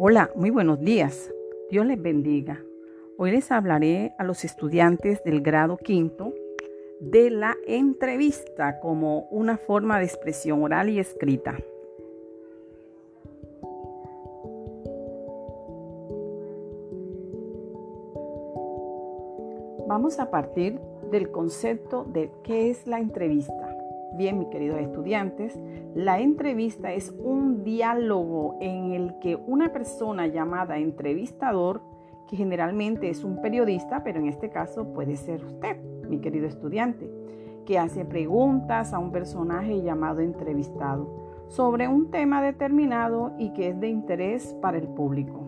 Hola, muy buenos días. Dios les bendiga. Hoy les hablaré a los estudiantes del grado quinto de la entrevista como una forma de expresión oral y escrita. Vamos a partir del concepto de qué es la entrevista. Bien, mis queridos estudiantes, la entrevista es un diálogo en el que una persona llamada entrevistador, que generalmente es un periodista, pero en este caso puede ser usted, mi querido estudiante, que hace preguntas a un personaje llamado entrevistado sobre un tema determinado y que es de interés para el público.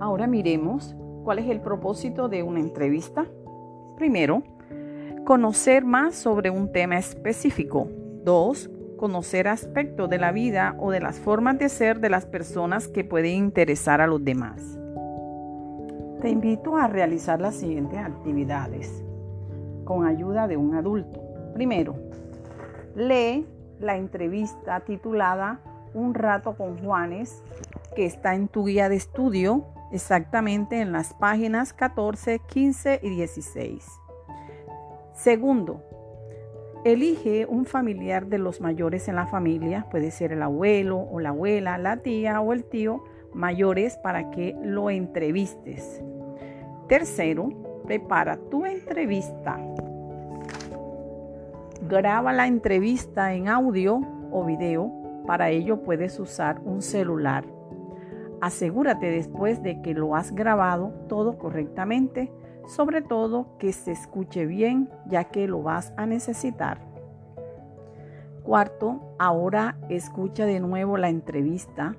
Ahora miremos cuál es el propósito de una entrevista. Primero, conocer más sobre un tema específico. 2. Conocer aspectos de la vida o de las formas de ser de las personas que pueden interesar a los demás. Te invito a realizar las siguientes actividades con ayuda de un adulto. Primero, lee la entrevista titulada Un rato con Juanes que está en tu guía de estudio exactamente en las páginas 14, 15 y 16. Segundo, elige un familiar de los mayores en la familia, puede ser el abuelo o la abuela, la tía o el tío mayores para que lo entrevistes. Tercero, prepara tu entrevista. Graba la entrevista en audio o video. Para ello puedes usar un celular. Asegúrate después de que lo has grabado todo correctamente sobre todo que se escuche bien ya que lo vas a necesitar. Cuarto, ahora escucha de nuevo la entrevista,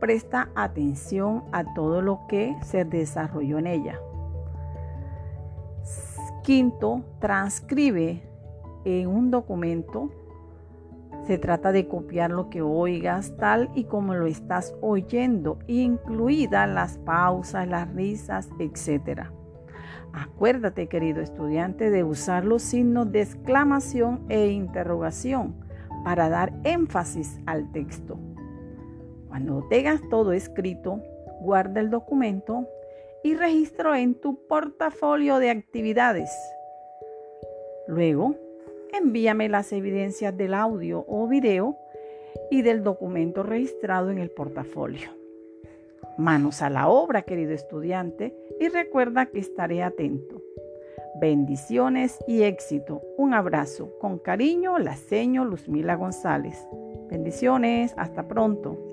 presta atención a todo lo que se desarrolló en ella. Quinto, transcribe en un documento. Se trata de copiar lo que oigas tal y como lo estás oyendo, incluidas las pausas, las risas, etc. Acuérdate, querido estudiante, de usar los signos de exclamación e interrogación para dar énfasis al texto. Cuando tengas todo escrito, guarda el documento y registro en tu portafolio de actividades. Luego, envíame las evidencias del audio o video y del documento registrado en el portafolio. Manos a la obra, querido estudiante, y recuerda que estaré atento. Bendiciones y éxito. Un abrazo. Con cariño, la seño Luzmila González. Bendiciones. Hasta pronto.